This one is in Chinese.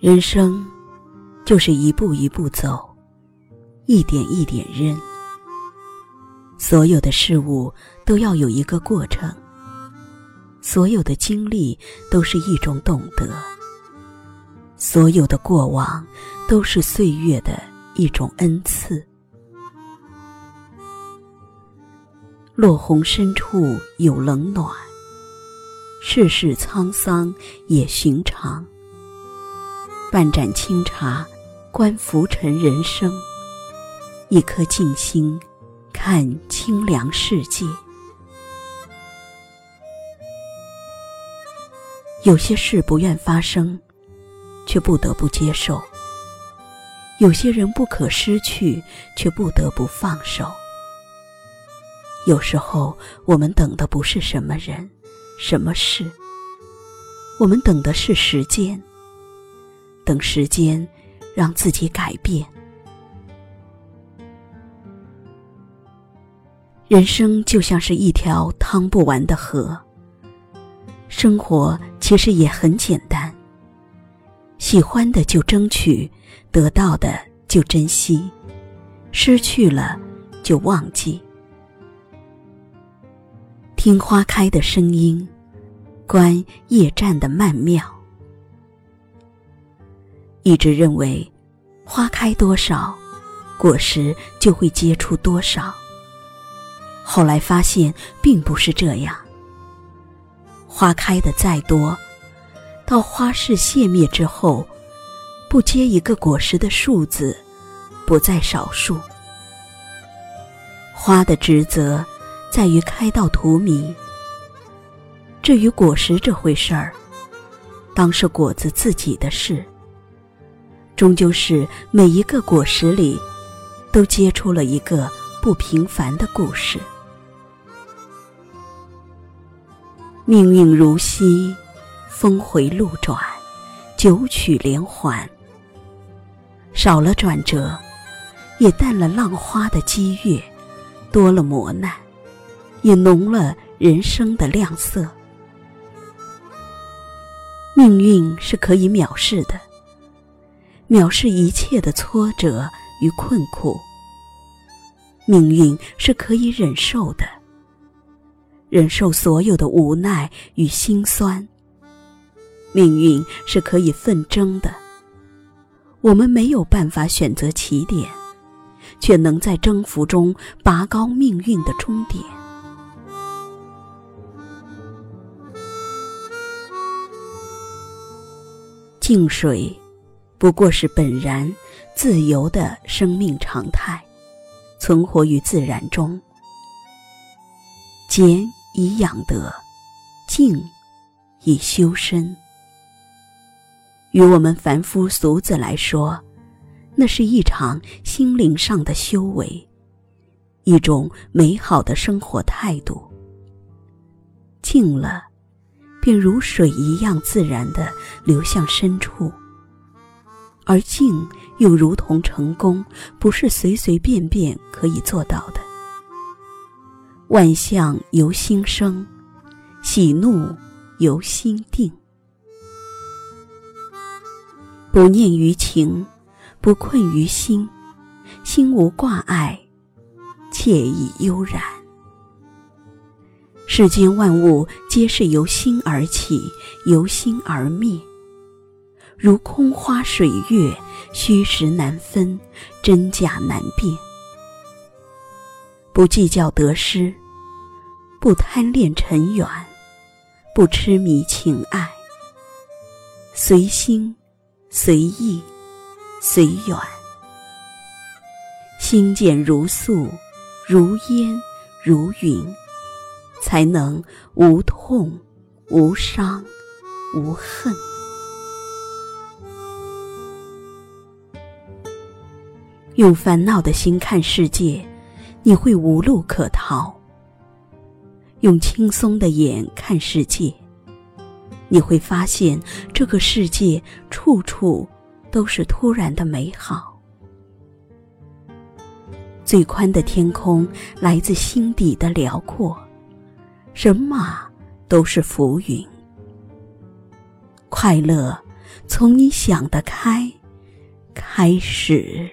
人生就是一步一步走，一点一点扔。所有的事物都要有一个过程，所有的经历都是一种懂得，所有的过往都是岁月的一种恩赐。落红深处有冷暖，世事沧桑也寻常。半盏清茶，观浮沉人生；一颗静心，看清凉世界。有些事不愿发生，却不得不接受；有些人不可失去，却不得不放手。有时候，我们等的不是什么人、什么事，我们等的是时间。等时间，让自己改变。人生就像是一条趟不完的河。生活其实也很简单。喜欢的就争取，得到的就珍惜，失去了就忘记。听花开的声音，观夜战的曼妙。一直认为，花开多少，果实就会结出多少。后来发现并不是这样。花开的再多，到花市谢灭之后，不结一个果实的数字，不在少数。花的职责。在于开到荼蘼。至于果实这回事儿，当是果子自己的事。终究是每一个果实里，都结出了一个不平凡的故事。命运如溪，峰回路转，九曲连环。少了转折，也淡了浪花的激越，多了磨难。也浓了人生的亮色。命运是可以藐视的，藐视一切的挫折与困苦。命运是可以忍受的，忍受所有的无奈与心酸。命运是可以奋争的，我们没有办法选择起点，却能在征服中拔高命运的终点。静水，不过是本然自由的生命常态，存活于自然中。俭以养德，静以修身。与我们凡夫俗子来说，那是一场心灵上的修为，一种美好的生活态度。静了。便如水一样自然的流向深处，而静又如同成功，不是随随便便可以做到的。万象由心生，喜怒由心定。不念于情，不困于心，心无挂碍，惬意悠然。世间万物皆是由心而起，由心而灭。如空花水月，虚实难分，真假难辨。不计较得失，不贪恋尘缘，不痴迷情爱。随心，随意，随缘。心简如素，如烟，如云。才能无痛、无伤、无恨。用烦恼的心看世界，你会无路可逃；用轻松的眼看世界，你会发现这个世界处处都是突然的美好。最宽的天空来自心底的辽阔。人马都是浮云。快乐从你想得开开始。